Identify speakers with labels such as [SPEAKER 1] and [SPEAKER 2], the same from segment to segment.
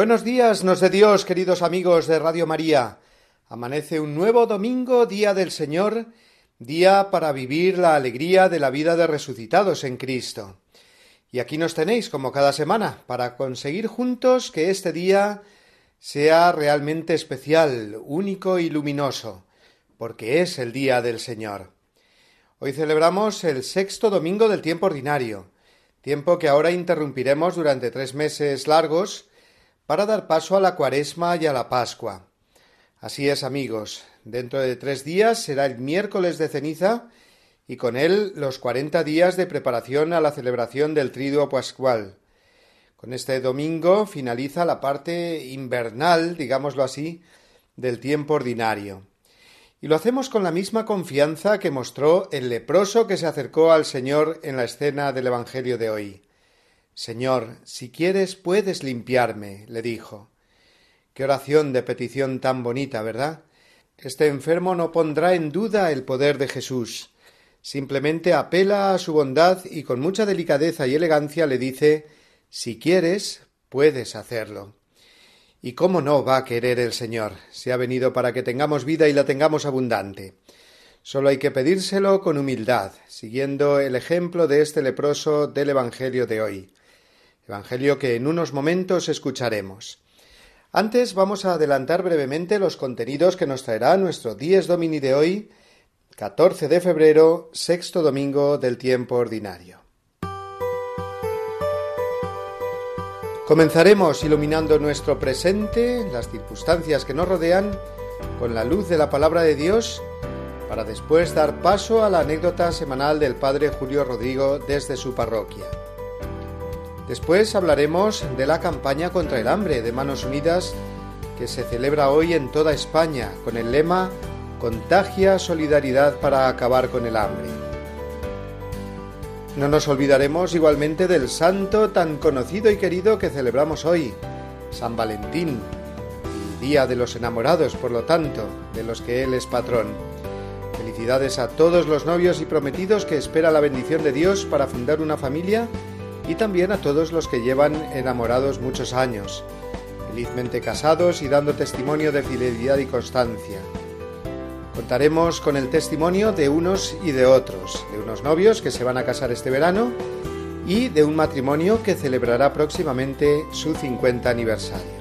[SPEAKER 1] Buenos días, nos de Dios, queridos amigos de Radio María. Amanece un nuevo domingo, día del Señor, día para vivir la alegría de la vida de resucitados en Cristo. Y aquí nos tenéis, como cada semana, para conseguir juntos que este día sea realmente especial, único y luminoso, porque es el día del Señor. Hoy celebramos el sexto domingo del tiempo ordinario, tiempo que ahora interrumpiremos durante tres meses largos, para dar paso a la cuaresma y a la Pascua. Así es, amigos, dentro de tres días será el miércoles de ceniza y con él los cuarenta días de preparación a la celebración del Triduo Pascual. Con este domingo finaliza la parte invernal, digámoslo así, del tiempo ordinario. Y lo hacemos con la misma confianza que mostró el leproso que se acercó al Señor en la escena del Evangelio de hoy. Señor, si quieres puedes limpiarme, le dijo. Qué oración de petición tan bonita, ¿verdad? Este enfermo no pondrá en duda el poder de Jesús. Simplemente apela a su bondad y con mucha delicadeza y elegancia le dice si quieres, puedes hacerlo. ¿Y cómo no va a querer el Señor? Se ha venido para que tengamos vida y la tengamos abundante. Solo hay que pedírselo con humildad, siguiendo el ejemplo de este leproso del Evangelio de hoy. Evangelio que en unos momentos escucharemos. Antes vamos a adelantar brevemente los contenidos que nos traerá nuestro Dies Domini de hoy, 14 de febrero, sexto domingo del tiempo ordinario. Comenzaremos iluminando nuestro presente, las circunstancias que nos rodean, con la luz de la palabra de Dios, para después dar paso a la anécdota semanal del Padre Julio Rodrigo desde su parroquia. Después hablaremos de la campaña contra el hambre de Manos Unidas que se celebra hoy en toda España con el lema Contagia solidaridad para acabar con el hambre. No nos olvidaremos igualmente del santo tan conocido y querido que celebramos hoy, San Valentín, Día de los Enamorados, por lo tanto, de los que Él es patrón. Felicidades a todos los novios y prometidos que espera la bendición de Dios para fundar una familia y también a todos los que llevan enamorados muchos años, felizmente casados y dando testimonio de fidelidad y constancia. Contaremos con el testimonio de unos y de otros, de unos novios que se van a casar este verano y de un matrimonio que celebrará próximamente su 50 aniversario.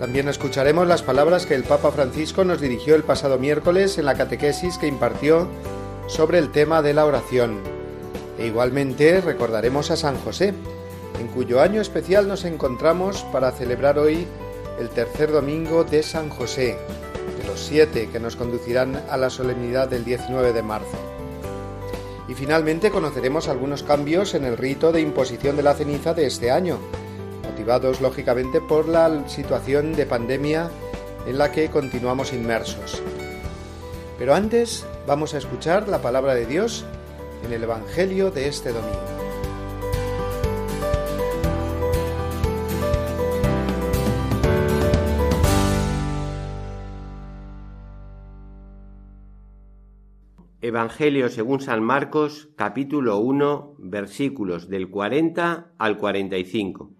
[SPEAKER 1] También escucharemos las palabras que el Papa Francisco nos dirigió el pasado miércoles en la catequesis que impartió sobre el tema de la oración, e igualmente recordaremos a San José, en cuyo año especial nos encontramos para celebrar hoy el tercer domingo de San José, de los siete que nos conducirán a la solemnidad del 19 de marzo. Y finalmente conoceremos algunos cambios en el rito de imposición de la ceniza de este año, motivados lógicamente por la situación de pandemia en la que continuamos inmersos. Pero antes vamos a escuchar la palabra de Dios en el Evangelio de este domingo.
[SPEAKER 2] Evangelio según San Marcos, capítulo 1, versículos del 40 al 45.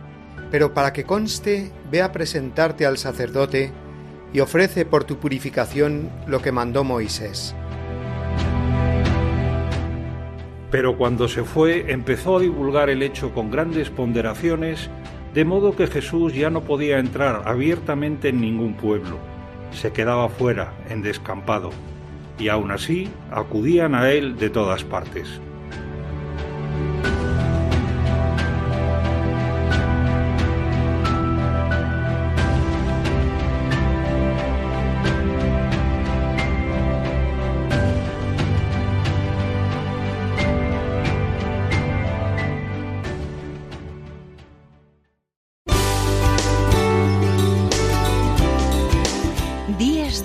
[SPEAKER 1] pero para que conste, ve a presentarte al sacerdote y ofrece por tu purificación lo que mandó Moisés.
[SPEAKER 3] Pero cuando se fue empezó a divulgar el hecho con grandes ponderaciones, de modo que Jesús ya no podía entrar abiertamente en ningún pueblo, se quedaba fuera, en descampado, y aun así acudían a él de todas partes.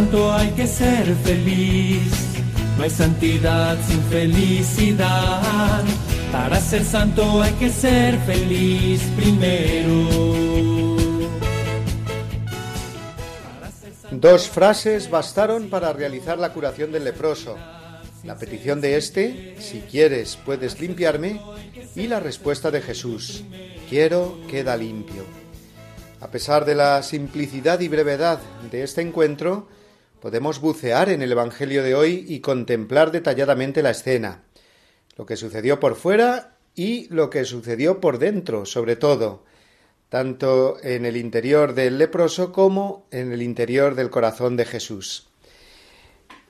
[SPEAKER 4] Santo hay que ser feliz. No hay santidad sin felicidad. Para ser santo hay que ser feliz primero.
[SPEAKER 1] Dos frases bastaron para realizar la curación del leproso. La petición de éste, si quieres puedes limpiarme, y la respuesta de Jesús, quiero queda limpio. A pesar de la simplicidad y brevedad de este encuentro, podemos bucear en el Evangelio de hoy y contemplar detalladamente la escena, lo que sucedió por fuera y lo que sucedió por dentro, sobre todo, tanto en el interior del leproso como en el interior del corazón de Jesús.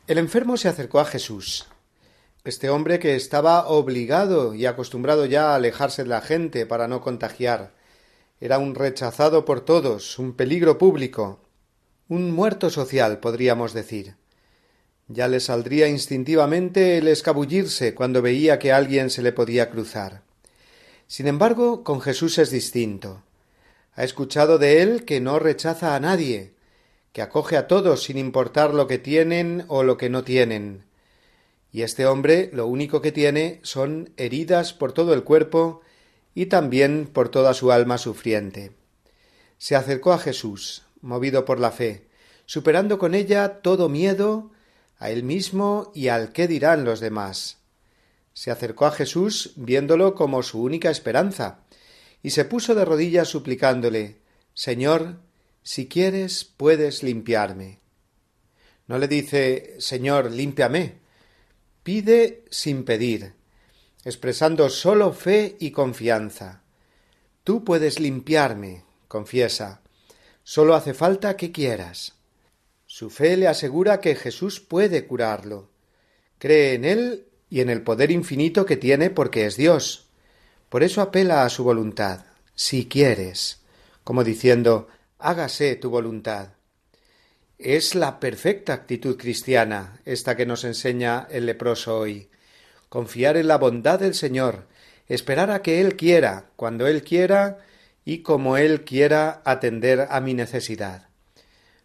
[SPEAKER 1] El enfermo se acercó a Jesús. Este hombre que estaba obligado y acostumbrado ya a alejarse de la gente para no contagiar, era un rechazado por todos, un peligro público, un muerto social, podríamos decir. Ya le saldría instintivamente el escabullirse cuando veía que alguien se le podía cruzar. Sin embargo, con Jesús es distinto. Ha escuchado de él que no rechaza a nadie, que acoge a todos sin importar lo que tienen o lo que no tienen. Y este hombre lo único que tiene son heridas por todo el cuerpo y también por toda su alma sufriente. Se acercó a Jesús, movido por la fe, superando con ella todo miedo a él mismo y al qué dirán los demás. Se acercó a Jesús viéndolo como su única esperanza, y se puso de rodillas suplicándole Señor, si quieres puedes limpiarme. No le dice Señor, límpiame. Pide sin pedir, expresando sólo fe y confianza. Tú puedes limpiarme, confiesa, Solo hace falta que quieras. Su fe le asegura que Jesús puede curarlo. Cree en él y en el poder infinito que tiene porque es Dios. Por eso apela a su voluntad, si quieres, como diciendo hágase tu voluntad. Es la perfecta actitud cristiana esta que nos enseña el leproso hoy. Confiar en la bondad del Señor, esperar a que Él quiera, cuando Él quiera, y como Él quiera atender a mi necesidad.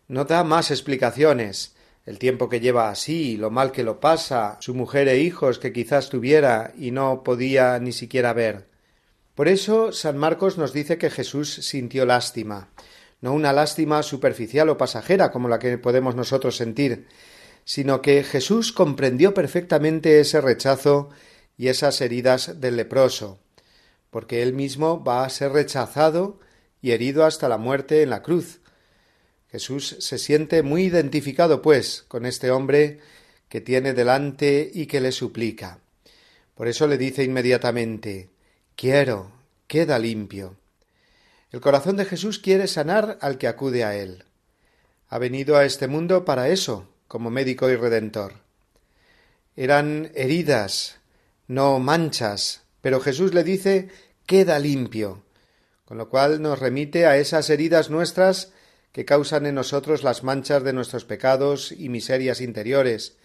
[SPEAKER 1] No da más explicaciones, el tiempo que lleva así, lo mal que lo pasa, su mujer e hijos que quizás tuviera y no podía ni siquiera ver. Por eso San Marcos nos dice que Jesús sintió lástima, no una lástima superficial o pasajera como la que podemos nosotros sentir, sino que Jesús comprendió perfectamente ese rechazo y esas heridas del leproso, porque él mismo va a ser rechazado y herido hasta la muerte en la cruz. Jesús se siente muy identificado, pues, con este hombre que tiene delante y que le suplica. Por eso le dice inmediatamente Quiero, queda limpio. El corazón de Jesús quiere sanar al que acude a él. Ha venido a este mundo para eso, como médico y redentor. Eran heridas, no manchas, pero Jesús le dice queda limpio, con lo cual nos remite a esas heridas nuestras que causan en nosotros las manchas de nuestros pecados y miserias interiores,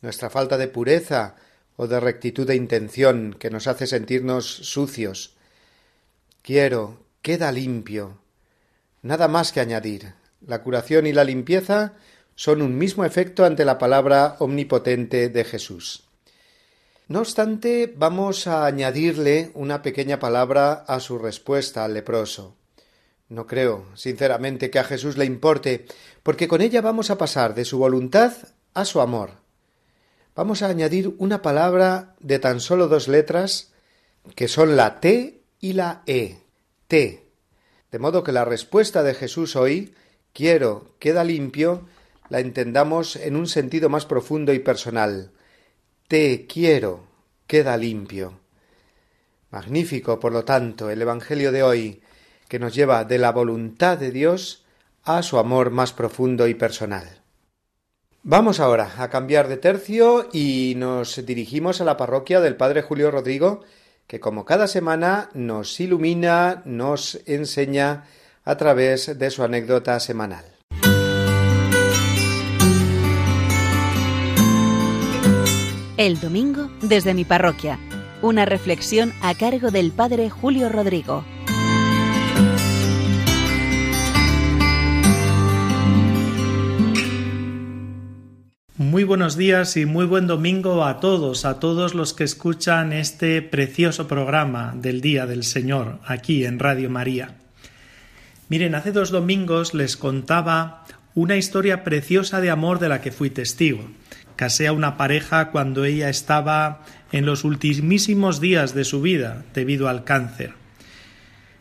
[SPEAKER 1] nuestra falta de pureza o de rectitud de intención que nos hace sentirnos sucios. Quiero, queda limpio. Nada más que añadir. La curación y la limpieza son un mismo efecto ante la palabra omnipotente de Jesús. No obstante, vamos a añadirle una pequeña palabra a su respuesta al leproso. No creo, sinceramente, que a Jesús le importe, porque con ella vamos a pasar de su voluntad a su amor. Vamos a añadir una palabra de tan solo dos letras, que son la T y la E. T. De modo que la respuesta de Jesús hoy, quiero, queda limpio, la entendamos en un sentido más profundo y personal. Te quiero, queda limpio. Magnífico, por lo tanto, el Evangelio de hoy, que nos lleva de la voluntad de Dios a su amor más profundo y personal. Vamos ahora a cambiar de tercio y nos dirigimos a la parroquia del Padre Julio Rodrigo, que como cada semana nos ilumina, nos enseña a través de su anécdota semanal.
[SPEAKER 5] El domingo desde mi parroquia. Una reflexión a cargo del Padre Julio Rodrigo.
[SPEAKER 6] Muy buenos días y muy buen domingo a todos, a todos los que escuchan este precioso programa del Día del Señor aquí en Radio María. Miren, hace dos domingos les contaba una historia preciosa de amor de la que fui testigo. Casé a una pareja cuando ella estaba en los ultimísimos días de su vida debido al cáncer.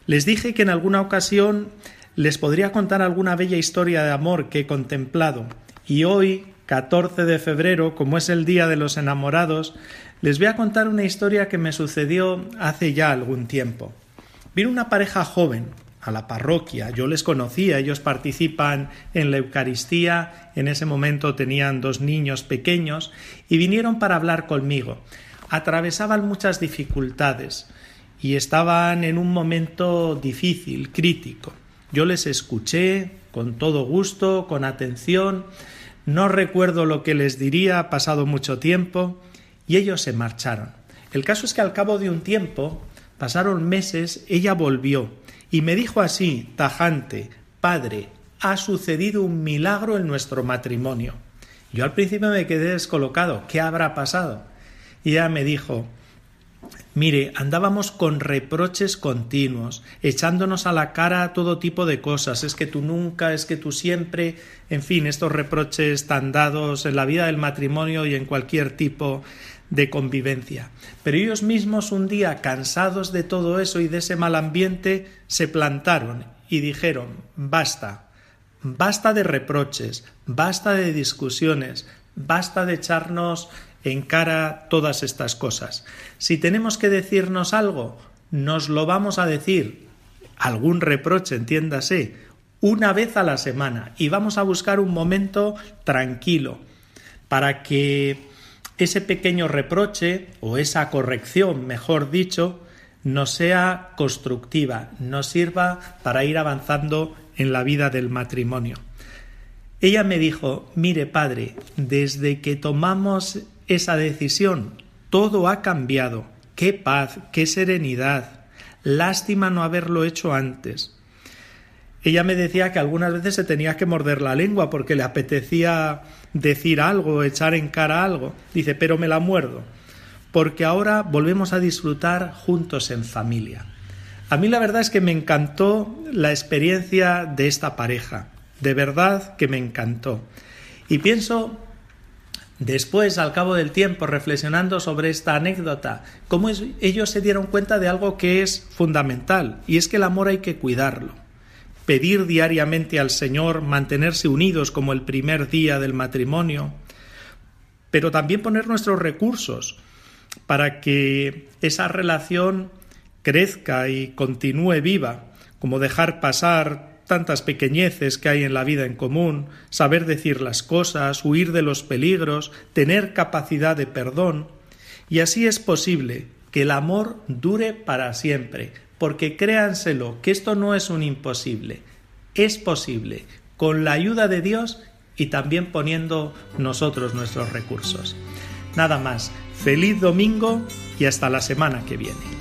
[SPEAKER 6] Les dije que en alguna ocasión les podría contar alguna bella historia de amor que he contemplado y hoy, 14 de febrero, como es el Día de los Enamorados, les voy a contar una historia que me sucedió hace ya algún tiempo. Vino una pareja joven, a la parroquia. Yo les conocía, ellos participan en la Eucaristía, en ese momento tenían dos niños pequeños y vinieron para hablar conmigo. Atravesaban muchas dificultades y estaban en un momento difícil, crítico. Yo les escuché con todo gusto, con atención, no recuerdo lo que les diría, ha pasado mucho tiempo, y ellos se marcharon. El caso es que al cabo de un tiempo, pasaron meses, ella volvió y me dijo así, tajante, Padre, ha sucedido un milagro en nuestro matrimonio. Yo al principio me quedé descolocado, ¿qué habrá pasado? Y ella me dijo, Mire, andábamos con reproches continuos, echándonos a la cara todo tipo de cosas, es que tú nunca, es que tú siempre, en fin, estos reproches tan dados en la vida del matrimonio y en cualquier tipo de convivencia. Pero ellos mismos un día, cansados de todo eso y de ese mal ambiente, se plantaron y dijeron basta, basta de reproches, basta de discusiones, basta de echarnos en cara todas estas cosas. Si tenemos que decirnos algo, nos lo vamos a decir, algún reproche, entiéndase, una vez a la semana y vamos a buscar un momento tranquilo para que ese pequeño reproche o esa corrección, mejor dicho, no sea constructiva, nos sirva para ir avanzando en la vida del matrimonio. Ella me dijo, mire padre, desde que tomamos esa decisión, todo ha cambiado. Qué paz, qué serenidad. Lástima no haberlo hecho antes. Ella me decía que algunas veces se tenía que morder la lengua porque le apetecía decir algo, echar en cara algo. Dice, pero me la muerdo, porque ahora volvemos a disfrutar juntos en familia. A mí la verdad es que me encantó la experiencia de esta pareja, de verdad que me encantó. Y pienso, después, al cabo del tiempo, reflexionando sobre esta anécdota, cómo ellos se dieron cuenta de algo que es fundamental, y es que el amor hay que cuidarlo pedir diariamente al Señor mantenerse unidos como el primer día del matrimonio, pero también poner nuestros recursos para que esa relación crezca y continúe viva, como dejar pasar tantas pequeñeces que hay en la vida en común, saber decir las cosas, huir de los peligros, tener capacidad de perdón, y así es posible que el amor dure para siempre, porque créanselo, que esto no es un imposible, es posible, con la ayuda de Dios y también poniendo nosotros nuestros recursos. Nada más, feliz domingo y hasta la semana que viene.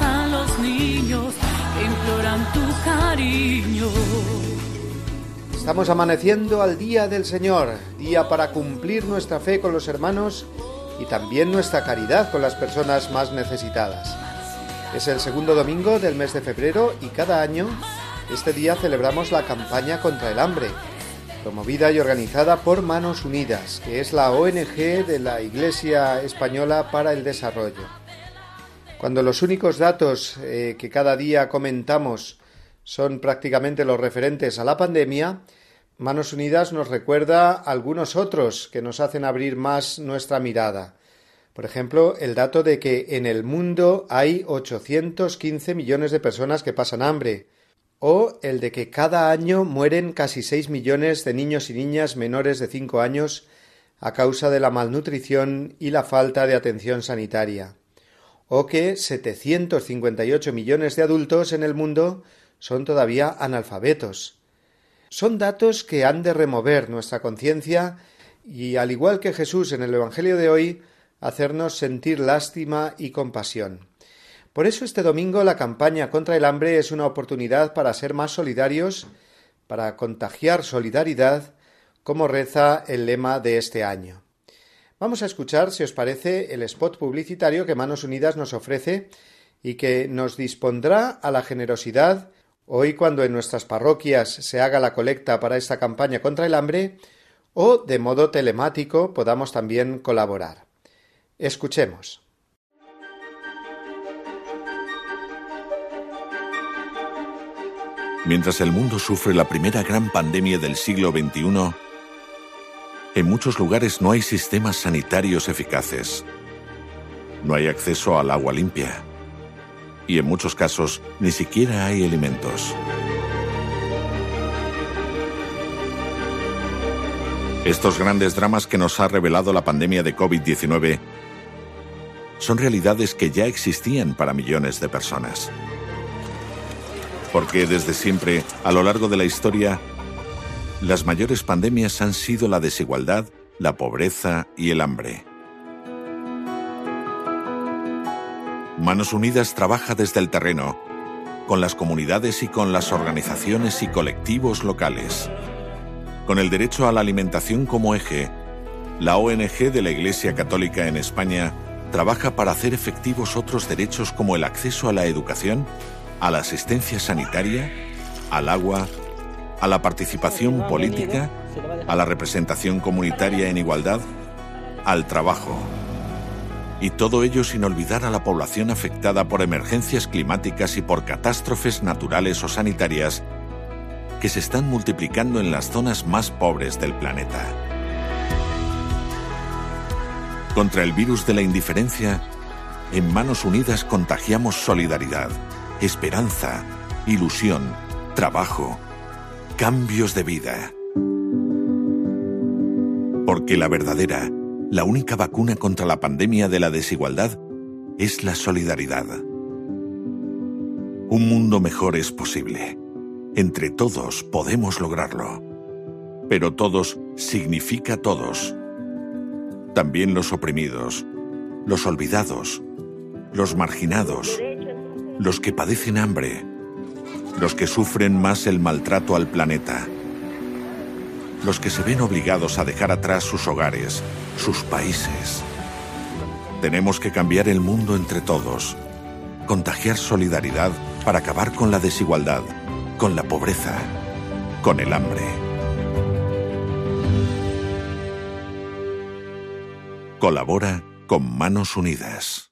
[SPEAKER 7] A los niños imploran tu cariño.
[SPEAKER 1] Estamos amaneciendo al día del Señor, día para cumplir nuestra fe con los hermanos y también nuestra caridad con las personas más necesitadas. Es el segundo domingo del mes de febrero y cada año este día celebramos la campaña contra el hambre, promovida y organizada por Manos Unidas, que es la ONG de la Iglesia Española para el Desarrollo. Cuando los únicos datos eh, que cada día comentamos son prácticamente los referentes a la pandemia, Manos Unidas nos recuerda algunos otros que nos hacen abrir más nuestra mirada. Por ejemplo, el dato de que en el mundo hay 815 millones de personas que pasan hambre, o el de que cada año mueren casi 6 millones de niños y niñas menores de 5 años a causa de la malnutrición y la falta de atención sanitaria, o que 758 millones de adultos en el mundo son todavía analfabetos. Son datos que han de remover nuestra conciencia y, al igual que Jesús en el Evangelio de hoy, hacernos sentir lástima y compasión. Por eso este domingo la campaña contra el hambre es una oportunidad para ser más solidarios, para contagiar solidaridad, como reza el lema de este año. Vamos a escuchar, si os parece, el spot publicitario que Manos Unidas nos ofrece y que nos dispondrá a la generosidad hoy cuando en nuestras parroquias se haga la colecta para esta campaña contra el hambre o de modo telemático podamos también colaborar. Escuchemos.
[SPEAKER 8] Mientras el mundo sufre la primera gran pandemia del siglo XXI, en muchos lugares no hay sistemas sanitarios eficaces. No hay acceso al agua limpia. Y en muchos casos ni siquiera hay alimentos. Estos grandes dramas que nos ha revelado la pandemia de COVID-19 son realidades que ya existían para millones de personas. Porque desde siempre, a lo largo de la historia, las mayores pandemias han sido la desigualdad, la pobreza y el hambre. Manos Unidas trabaja desde el terreno, con las comunidades y con las organizaciones y colectivos locales. Con el derecho a la alimentación como eje, la ONG de la Iglesia Católica en España trabaja para hacer efectivos otros derechos como el acceso a la educación, a la asistencia sanitaria, al agua, a la participación política, a la representación comunitaria en igualdad, al trabajo. Y todo ello sin olvidar a la población afectada por emergencias climáticas y por catástrofes naturales o sanitarias que se están multiplicando en las zonas más pobres del planeta. Contra el virus de la indiferencia, en manos unidas contagiamos solidaridad, esperanza, ilusión, trabajo, cambios de vida. Porque la verdadera, la única vacuna contra la pandemia de la desigualdad es la solidaridad. Un mundo mejor es posible. Entre todos podemos lograrlo. Pero todos significa todos también los oprimidos, los olvidados, los marginados, los que padecen hambre, los que sufren más el maltrato al planeta, los que se ven obligados a dejar atrás sus hogares, sus países. Tenemos que cambiar el mundo entre todos, contagiar solidaridad para acabar con la desigualdad, con la pobreza, con el hambre. Colabora con Manos Unidas.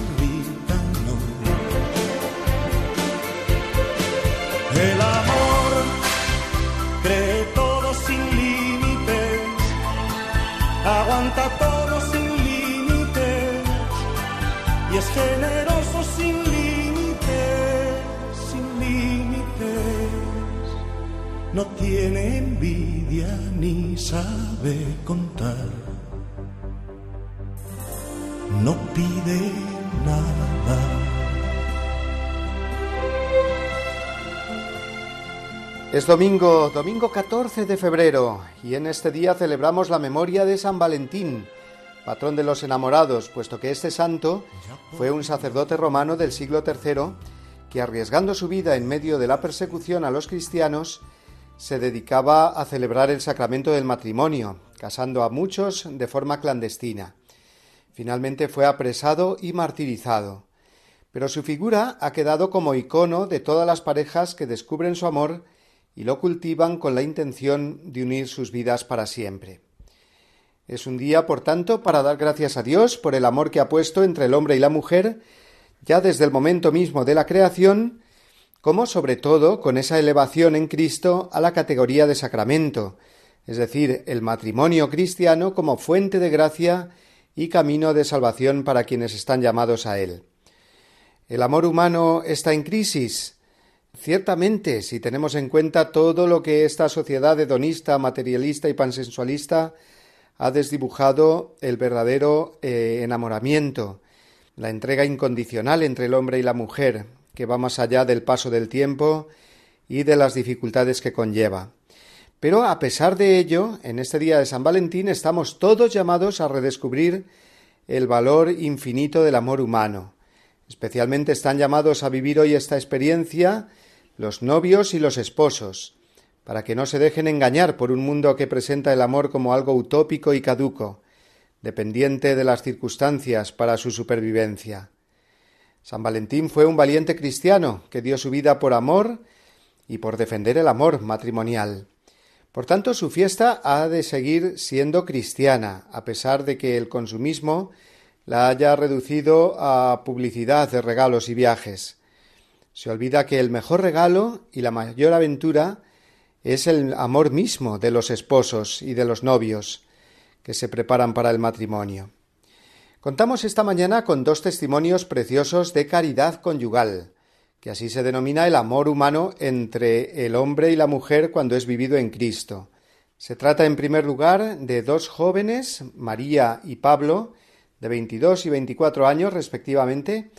[SPEAKER 9] es generoso sin límites, sin límites. No tiene envidia ni sabe contar, no pide nada.
[SPEAKER 1] Es domingo, domingo 14 de febrero, y en este día celebramos la memoria de San Valentín, patrón de los enamorados, puesto que este santo fue un sacerdote romano del siglo III que, arriesgando su vida en medio de la persecución a los cristianos, se dedicaba a celebrar el sacramento del matrimonio, casando a muchos de forma clandestina. Finalmente fue apresado y martirizado. Pero su figura ha quedado como icono de todas las parejas que descubren su amor y lo cultivan con la intención de unir sus vidas para siempre. Es un día, por tanto, para dar gracias a Dios por el amor que ha puesto entre el hombre y la mujer, ya desde el momento mismo de la creación, como sobre todo con esa elevación en Cristo a la categoría de sacramento, es decir, el matrimonio cristiano como fuente de gracia y camino de salvación para quienes están llamados a él. ¿El amor humano está en crisis? Ciertamente, si tenemos en cuenta todo lo que esta sociedad hedonista, materialista y pansensualista ha desdibujado el verdadero eh, enamoramiento, la entrega incondicional entre el hombre y la mujer, que va más allá del paso del tiempo y de las dificultades que conlleva. Pero a pesar de ello, en este día de San Valentín estamos todos llamados a redescubrir el valor infinito del amor humano. Especialmente están llamados a vivir hoy esta experiencia los novios y los esposos, para que no se dejen engañar por un mundo que presenta el amor como algo utópico y caduco, dependiente de las circunstancias para su supervivencia. San Valentín fue un valiente cristiano que dio su vida por amor y por defender el amor matrimonial. Por tanto, su fiesta ha de seguir siendo cristiana, a pesar de que el consumismo la haya reducido a publicidad de regalos y viajes. Se olvida que el mejor regalo y la mayor aventura es el amor mismo de los esposos y de los novios que se preparan para el matrimonio. Contamos esta mañana con dos testimonios preciosos de caridad conyugal, que así se denomina el amor humano entre el hombre y la mujer cuando es vivido en Cristo. Se trata en primer lugar de dos jóvenes, María y Pablo, de 22 y 24 años respectivamente,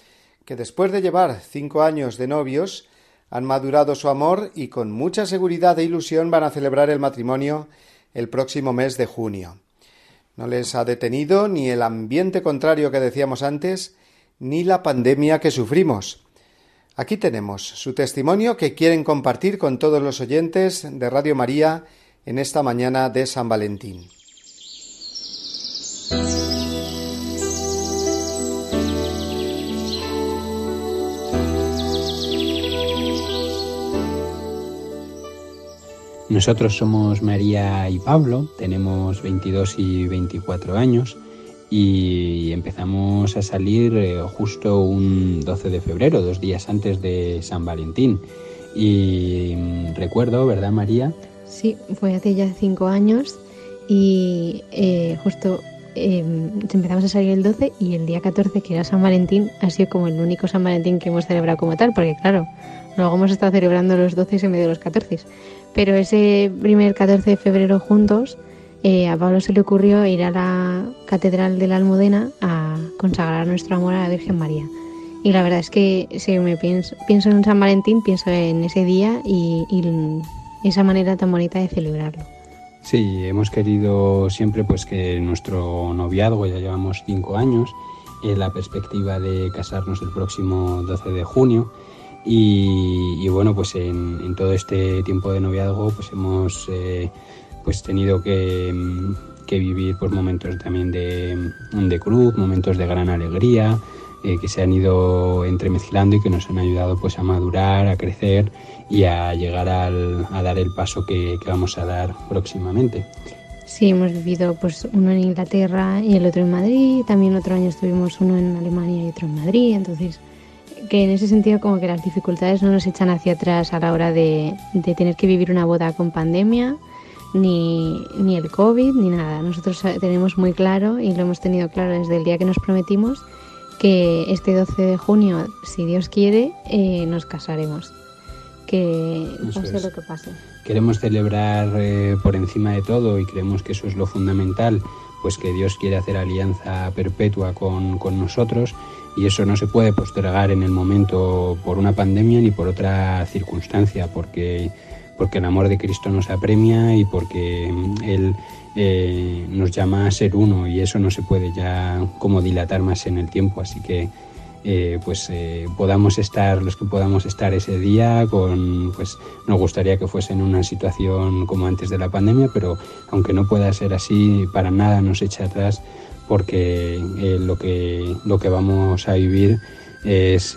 [SPEAKER 1] que después de llevar cinco años de novios han madurado su amor y con mucha seguridad e ilusión van a celebrar el matrimonio el próximo mes de junio. No les ha detenido ni el ambiente contrario que decíamos antes, ni la pandemia que sufrimos. Aquí tenemos su testimonio que quieren compartir con todos los oyentes de Radio María en esta mañana de San Valentín.
[SPEAKER 10] Nosotros somos María y Pablo, tenemos 22 y 24 años y empezamos a salir eh, justo un 12 de febrero, dos días antes de San Valentín. Y mm, recuerdo, ¿verdad María?
[SPEAKER 11] Sí, fue hace ya cinco años y eh, justo eh, empezamos a salir el 12 y el día 14, que era San Valentín, ha sido como el único San Valentín que hemos celebrado como tal, porque claro, luego hemos estado celebrando los 12 en medio de los 14 Pero ese primer 14 de febrero juntos, eh, a Pablo se le ocurrió ir a la Catedral de la Almudena a consagrar nuestro amor a la Virgen María. Y la verdad es que si me pienso, pienso en San Valentín, pienso en ese día y, esa manera tan bonita de celebrarlo.
[SPEAKER 10] Sí, hemos querido siempre pues que nuestro noviazgo, ya llevamos cinco años, en la perspectiva de casarnos el próximo 12 de junio. Y, bueno, pues en, todo este tiempo de noviazgo pues hemos eh, pues tenido que, vivir pues momentos también de, de cruz, momentos de gran alegría, eh, que se han ido entremezclando y que nos han ayudado pues a madurar, a crecer y a llegar al, a dar el paso que, vamos a dar próximamente.
[SPEAKER 11] Sí, hemos vivido pues uno en Inglaterra y el otro en Madrid, también otro año estuvimos uno en Alemania y otro en Madrid, entonces que en ese sentido como que las dificultades no nos echan hacia atrás a la hora de, de tener que vivir una boda con pandemia, ni, ni el COVID, ni nada. Nosotros tenemos muy claro y lo hemos tenido claro desde el día que nos prometimos que este 12 de junio, si Dios quiere, eh, nos casaremos. Que pase lo que pase.
[SPEAKER 10] Queremos celebrar eh, por encima de todo y creemos que eso es lo fundamental, pues que Dios quiere hacer alianza perpetua con, con nosotros y eso no se puede postergar en el momento por una pandemia ni por otra circunstancia, porque, porque el amor de Cristo nos apremia y porque mm, Él eh, nos llama a ser uno y eso no se puede ya como dilatar más en el tiempo, así que eh, pues eh, podamos estar los que podamos estar ese día con pues nos gustaría que fuese en una situación como antes de la pandemia pero aunque no pueda ser así para nada nos echa atrás porque lo que lo que vamos a vivir es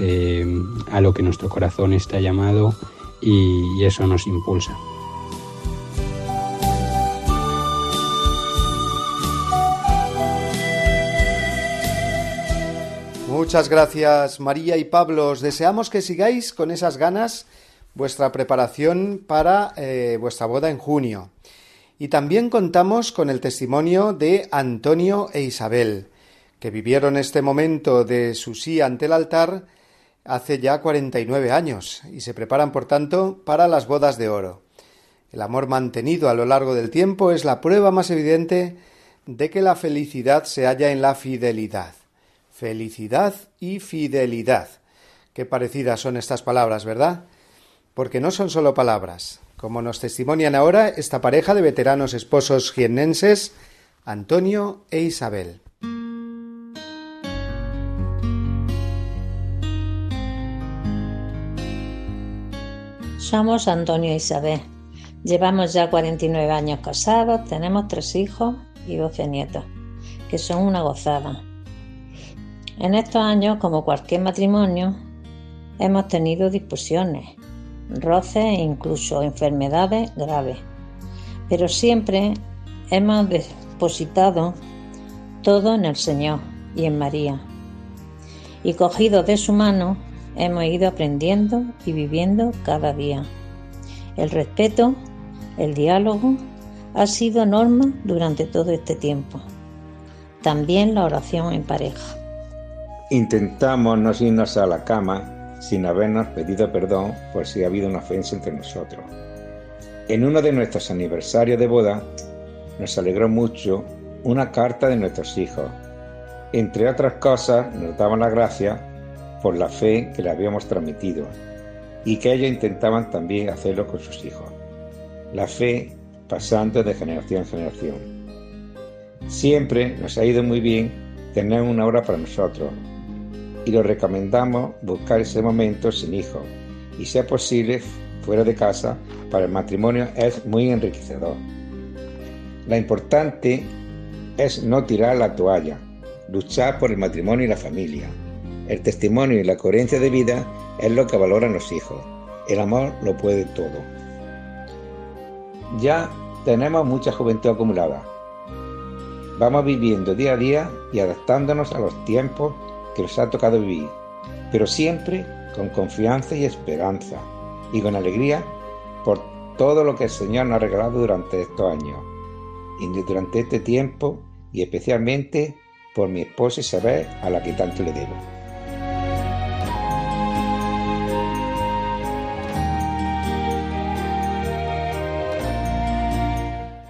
[SPEAKER 10] a lo que nuestro corazón está llamado y eso nos impulsa.
[SPEAKER 1] Muchas gracias María y Pablo. Os deseamos que sigáis con esas ganas vuestra preparación para eh, vuestra boda en junio. Y también contamos con el testimonio de Antonio e Isabel, que vivieron este momento de su sí ante el altar hace ya 49 años y se preparan, por tanto, para las bodas de oro. El amor mantenido a lo largo del tiempo es la prueba más evidente de que la felicidad se halla en la fidelidad felicidad y fidelidad. Qué parecidas son estas palabras, ¿verdad? Porque no son solo palabras. Como nos testimonian ahora esta pareja de veteranos esposos jiennenses, Antonio e Isabel.
[SPEAKER 12] Somos Antonio e Isabel. Llevamos ya 49 años casados, tenemos tres hijos y 12 nietos, que son una gozada. En estos años, como cualquier matrimonio, hemos tenido discusiones, roces e incluso enfermedades graves, pero siempre hemos depositado todo en el Señor y en María. Y cogidos de su mano, hemos ido aprendiendo y viviendo cada día. El respeto, el diálogo, ha sido norma durante todo este tiempo. También la oración en pareja.
[SPEAKER 13] Intentamos no irnos a la cama sin habernos pedido perdón por si ha habido una ofensa entre nosotros. En uno de nuestros aniversarios de boda nos alegró mucho una carta de nuestros hijos. Entre otras cosas, nos daban las gracias por la fe que le habíamos transmitido y que ellos intentaban también hacerlo con sus hijos. La fe pasando de generación en generación. Siempre nos ha ido muy bien tener una hora para nosotros, y lo recomendamos buscar ese momento sin hijos y sea posible fuera de casa para el matrimonio es muy enriquecedor. La importante es no tirar la toalla, luchar por el matrimonio y la familia. El testimonio y la coherencia de vida es lo que valoran los hijos. El amor lo puede todo. Ya tenemos mucha juventud acumulada. Vamos viviendo día a día y adaptándonos a los tiempos que nos ha tocado vivir, pero siempre con confianza y esperanza y con alegría por todo lo que el Señor nos ha regalado durante estos años y durante este tiempo y especialmente por mi esposa Isabel a la que tanto le debo.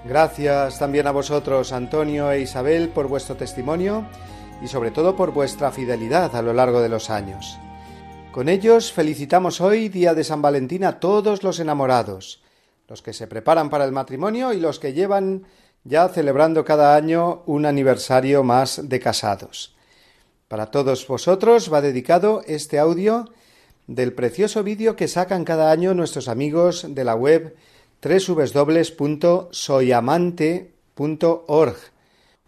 [SPEAKER 1] Gracias también a vosotros, Antonio e Isabel, por vuestro testimonio y sobre todo por vuestra fidelidad a lo largo de los años. Con ellos felicitamos hoy, día de San Valentín, a todos los enamorados, los que se preparan para el matrimonio y los que llevan ya celebrando cada año un aniversario más de casados. Para todos vosotros va dedicado este audio del precioso vídeo que sacan cada año nuestros amigos de la web www.soyamante.org,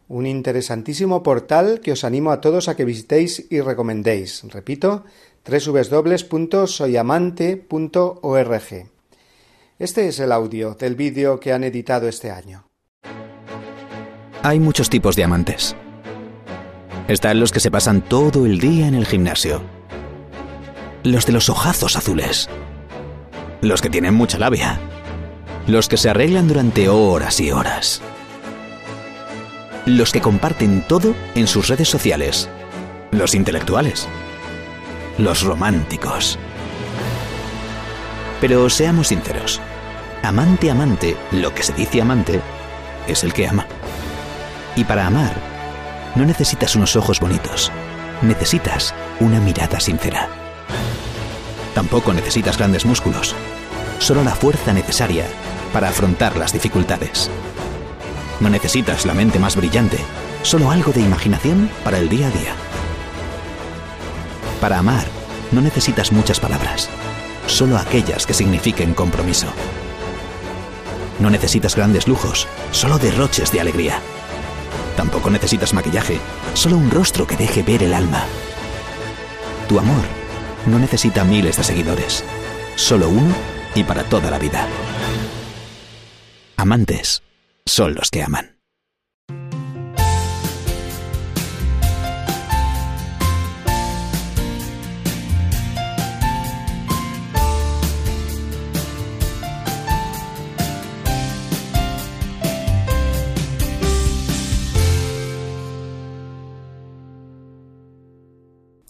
[SPEAKER 1] un interesantísimo portal que os animo a todos a que visitéis y recomendéis. Repito, www.soyamante.org. Este es el audio del vídeo que han editado este año.
[SPEAKER 14] Hay muchos tipos de amantes. Están los que se pasan todo el día en el gimnasio. Los de los ojazos azules. Los que tienen mucha labia. Los que se arreglan durante horas y horas. Los que comparten todo en sus redes sociales. Los intelectuales. Los románticos. Pero seamos sinceros. Amante, amante, lo que se dice amante, es el que ama. Y para amar, no necesitas unos ojos bonitos, necesitas una mirada sincera. Tampoco necesitas grandes músculos, solo la fuerza necesaria para afrontar las dificultades. No necesitas la mente más brillante, solo algo de imaginación para el día a día. Para amar, no necesitas muchas palabras, solo aquellas que signifiquen compromiso. No necesitas grandes lujos, solo derroches de alegría. Tampoco necesitas maquillaje, solo un rostro que deje ver el alma. Tu amor no necesita miles de seguidores, solo uno y para toda la vida. Amantes son los que aman.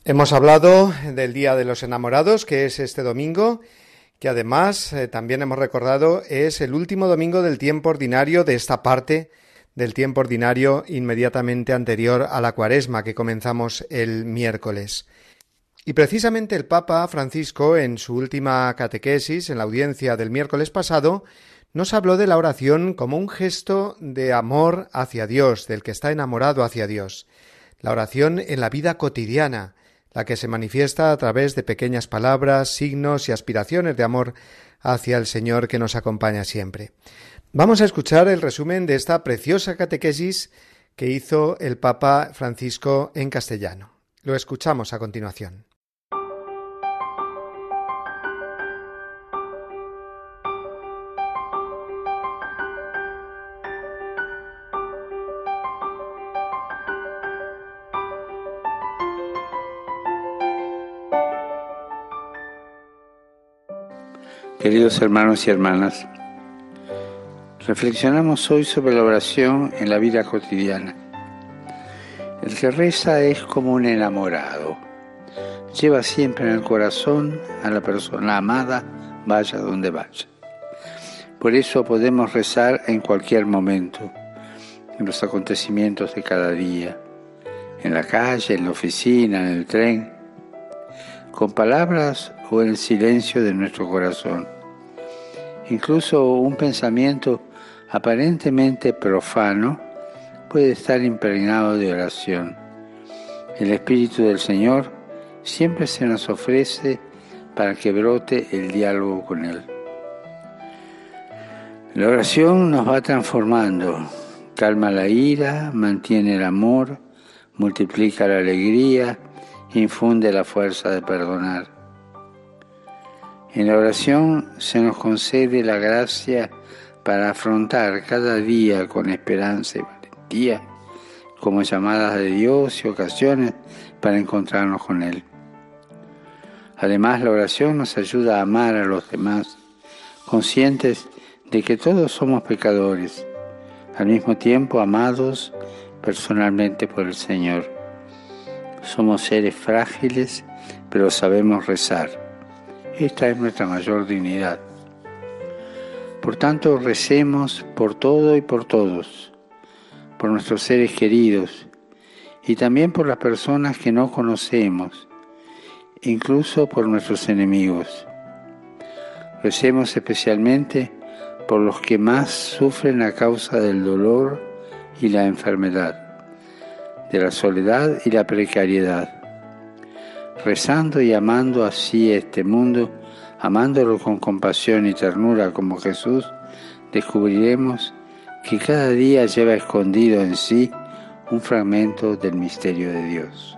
[SPEAKER 1] Hemos hablado del Día de los Enamorados, que es este domingo, que además eh, también hemos recordado es el último domingo del tiempo ordinario de esta parte del tiempo ordinario inmediatamente anterior a la cuaresma que comenzamos el miércoles. Y precisamente el Papa Francisco, en su última catequesis, en la audiencia del miércoles pasado, nos habló de la oración como un gesto de amor hacia Dios, del que está enamorado hacia Dios. La oración en la vida cotidiana, la que se manifiesta a través de pequeñas palabras, signos y aspiraciones de amor hacia el Señor que nos acompaña siempre. Vamos a escuchar el resumen de esta preciosa catequesis que hizo el Papa Francisco en castellano. Lo escuchamos a continuación.
[SPEAKER 15] Queridos hermanos y hermanas, reflexionamos hoy sobre la oración en la vida cotidiana. El que reza es como un enamorado. Lleva siempre en el corazón a la persona amada, vaya donde vaya. Por eso podemos rezar en cualquier momento, en los acontecimientos de cada día, en la calle, en la oficina, en el tren, con palabras o el silencio de nuestro corazón. Incluso un pensamiento aparentemente profano puede estar impregnado de oración. El Espíritu del Señor siempre se nos ofrece para que brote el diálogo con Él. La oración nos va transformando, calma la ira, mantiene el amor, multiplica la alegría, infunde la fuerza de perdonar. En la oración se nos concede la gracia para afrontar cada día con esperanza y valentía, como llamadas de Dios y ocasiones para encontrarnos con Él. Además, la oración nos ayuda a amar a los demás, conscientes de que todos somos pecadores, al mismo tiempo amados personalmente por el Señor. Somos seres frágiles, pero sabemos rezar esta es nuestra mayor dignidad. Por tanto, recemos por todo y por todos, por nuestros seres queridos y también por las personas que no conocemos, incluso por nuestros enemigos. Recemos especialmente por los que más sufren a causa del dolor y la enfermedad, de la soledad y la precariedad. Rezando y amando así este mundo, amándolo con compasión y ternura como Jesús, descubriremos que cada día lleva escondido en sí un fragmento del misterio de Dios.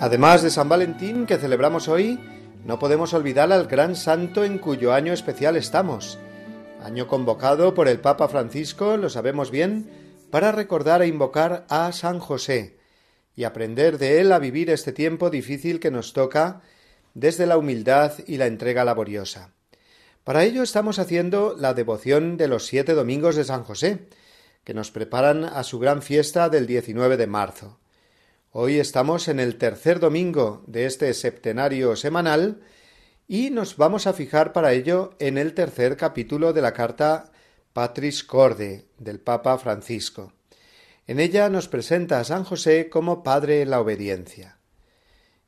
[SPEAKER 1] Además de San Valentín, que celebramos hoy, no podemos olvidar al gran santo en cuyo año especial estamos. Año convocado por el Papa Francisco, lo sabemos bien, para recordar e invocar a San José y aprender de él a vivir este tiempo difícil que nos toca desde la humildad y la entrega laboriosa. Para ello estamos haciendo la devoción de los siete domingos de San José, que nos preparan a su gran fiesta del 19 de marzo. Hoy estamos en el tercer domingo de este septenario semanal y nos vamos a fijar para ello en el tercer capítulo de la carta Patris Corde del Papa Francisco. En ella nos presenta a San José como Padre en la obediencia.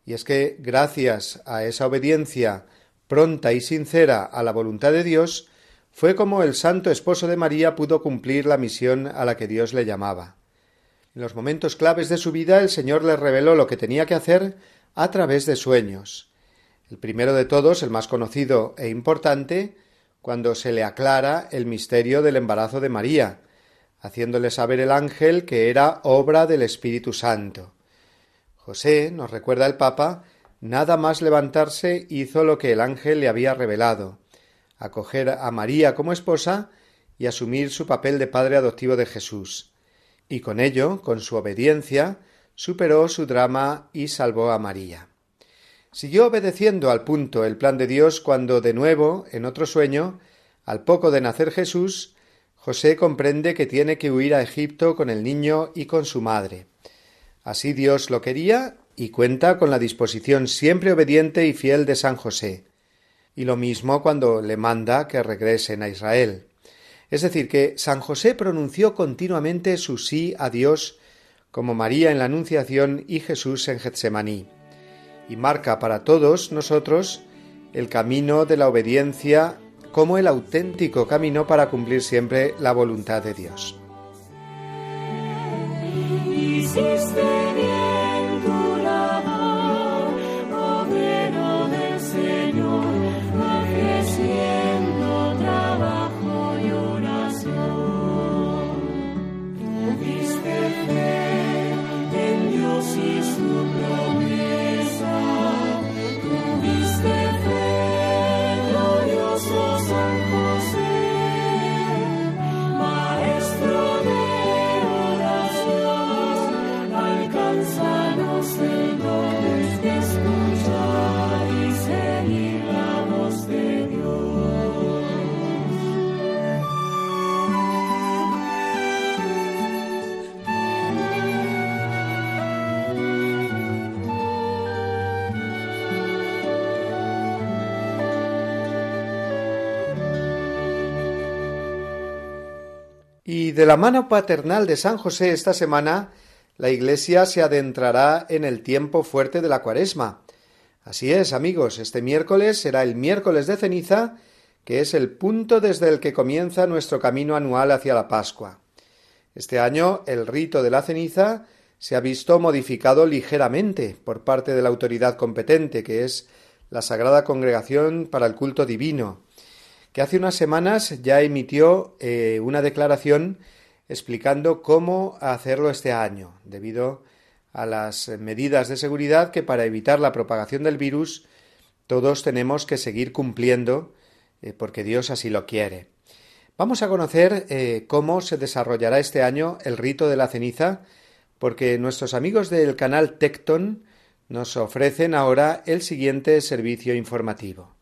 [SPEAKER 1] Y es que, gracias a esa obediencia pronta y sincera a la voluntad de Dios, fue como el santo esposo de María pudo cumplir la misión a la que Dios le llamaba. En los momentos claves de su vida el Señor le reveló lo que tenía que hacer a través de sueños. El primero de todos, el más conocido e importante, cuando se le aclara el misterio del embarazo de María, haciéndole saber el ángel que era obra del Espíritu Santo. José, nos recuerda el Papa, nada más levantarse hizo lo que el ángel le había revelado, acoger a María como esposa y asumir su papel de padre adoptivo de Jesús y con ello, con su obediencia, superó su drama y salvó a María. Siguió obedeciendo al punto el plan de Dios cuando de nuevo, en otro sueño, al poco de nacer Jesús, José comprende que tiene que huir a Egipto con el niño y con su madre. Así Dios lo quería y cuenta con la disposición siempre obediente y fiel de San José. Y lo mismo cuando le manda que regresen a Israel. Es decir, que San José pronunció continuamente su sí a Dios, como María en la Anunciación y Jesús en Getsemaní, y marca para todos nosotros el camino de la obediencia como el auténtico camino para cumplir siempre la voluntad de Dios.
[SPEAKER 16] Jesus' name.
[SPEAKER 1] Y de la mano paternal de San José esta semana, la Iglesia se adentrará en el tiempo fuerte de la Cuaresma. Así es, amigos, este miércoles será el miércoles de ceniza, que es el punto desde el que comienza nuestro camino anual hacia la Pascua. Este año el rito de la ceniza se ha visto modificado ligeramente por parte de la autoridad competente, que es la Sagrada Congregación para el Culto Divino, que hace unas semanas ya emitió eh, una declaración explicando cómo hacerlo este año, debido a las medidas de seguridad que para evitar la propagación del virus todos tenemos que seguir cumpliendo eh, porque Dios así lo quiere. Vamos a conocer eh, cómo se desarrollará este año el rito de la ceniza, porque nuestros amigos del canal Tecton nos ofrecen ahora el siguiente servicio informativo.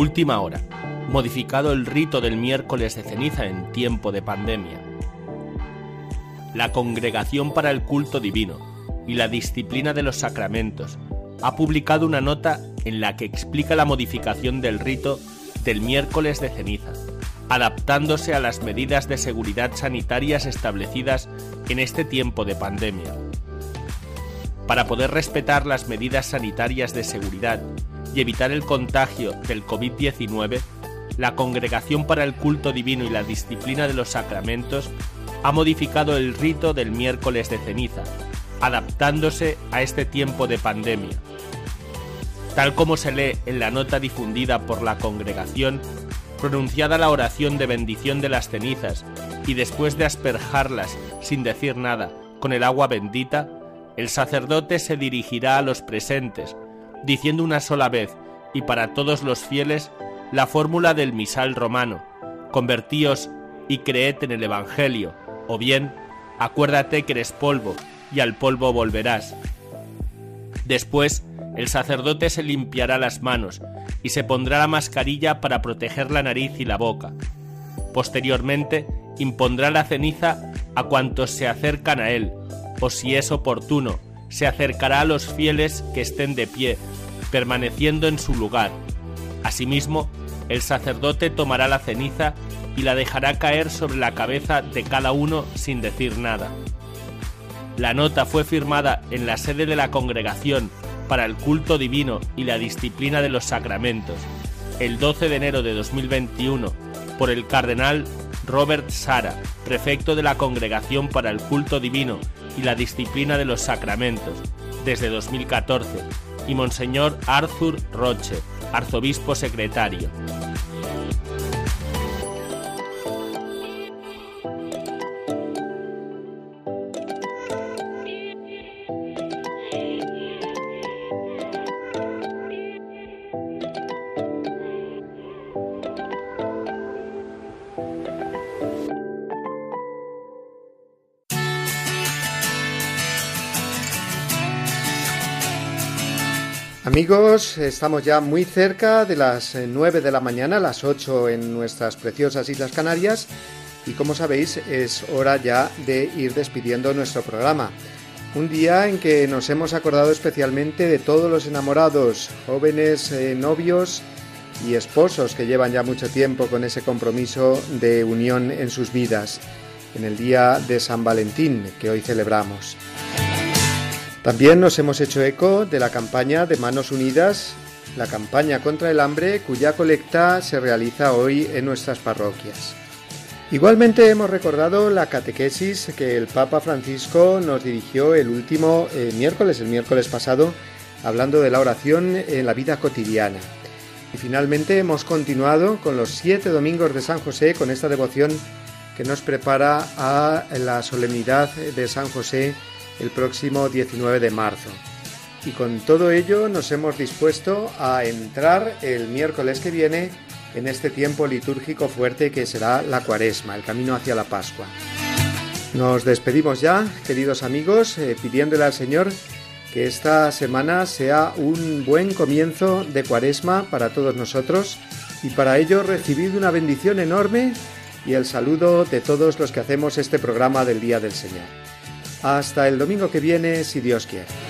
[SPEAKER 17] Última hora. Modificado el rito del miércoles de ceniza en tiempo de pandemia. La Congregación para el Culto Divino y la Disciplina de los Sacramentos ha publicado una nota en la que explica la modificación del rito del miércoles de ceniza, adaptándose a las medidas de seguridad sanitarias establecidas en este tiempo de pandemia. Para poder respetar las medidas sanitarias de seguridad y evitar el contagio del COVID-19, la Congregación para el Culto Divino y la Disciplina de los Sacramentos ha modificado el rito del miércoles de ceniza, adaptándose a este tiempo de pandemia. Tal como se lee en la nota difundida por la congregación, pronunciada la oración de bendición de las cenizas y después de asperjarlas sin decir nada con el agua bendita, el sacerdote se dirigirá a los presentes diciendo una sola vez y para todos los fieles la fórmula del misal romano, convertíos y creed en el Evangelio, o bien, acuérdate que eres polvo y al polvo volverás. Después, el sacerdote se limpiará las manos y se pondrá la mascarilla para proteger la nariz y la boca. Posteriormente, impondrá la ceniza a cuantos se acercan a él, o si es oportuno, se acercará a los fieles que estén de pie, permaneciendo en su lugar. Asimismo, el sacerdote tomará la ceniza y la dejará caer sobre la cabeza de cada uno sin decir nada. La nota fue firmada en la sede de la Congregación para el Culto Divino y la Disciplina de los Sacramentos, el 12 de enero de 2021, por el cardenal Robert Sara, prefecto de la Congregación para el Culto Divino y la Disciplina de los Sacramentos, desde 2014, y Monseñor Arthur Roche, arzobispo secretario.
[SPEAKER 1] Amigos, estamos ya muy cerca de las 9 eh, de la mañana, las 8 en nuestras preciosas Islas Canarias y como sabéis es hora ya de ir despidiendo nuestro programa. Un día en que nos hemos acordado especialmente de todos los enamorados, jóvenes, eh, novios y esposos que llevan ya mucho tiempo con ese compromiso de unión en sus vidas, en el día de San Valentín que hoy celebramos. También nos hemos hecho eco de la campaña de Manos Unidas, la campaña contra el hambre cuya colecta se realiza hoy en nuestras parroquias. Igualmente hemos recordado la catequesis que el Papa Francisco nos dirigió el último eh, miércoles, el miércoles pasado, hablando de la oración en la vida cotidiana. Y finalmente hemos continuado con los siete domingos de San José, con esta devoción que nos prepara a la solemnidad de San José el próximo 19 de marzo. Y con todo ello nos hemos dispuesto a entrar el miércoles que viene en este tiempo litúrgico fuerte que será la cuaresma, el camino hacia la Pascua. Nos despedimos ya, queridos amigos, eh, pidiéndole al Señor que esta semana sea un buen comienzo de cuaresma para todos nosotros Y para ello recibid una bendición enorme y el saludo de todos los que hacemos este programa del Día del Señor. Hasta el domingo que viene, si Dios quiere.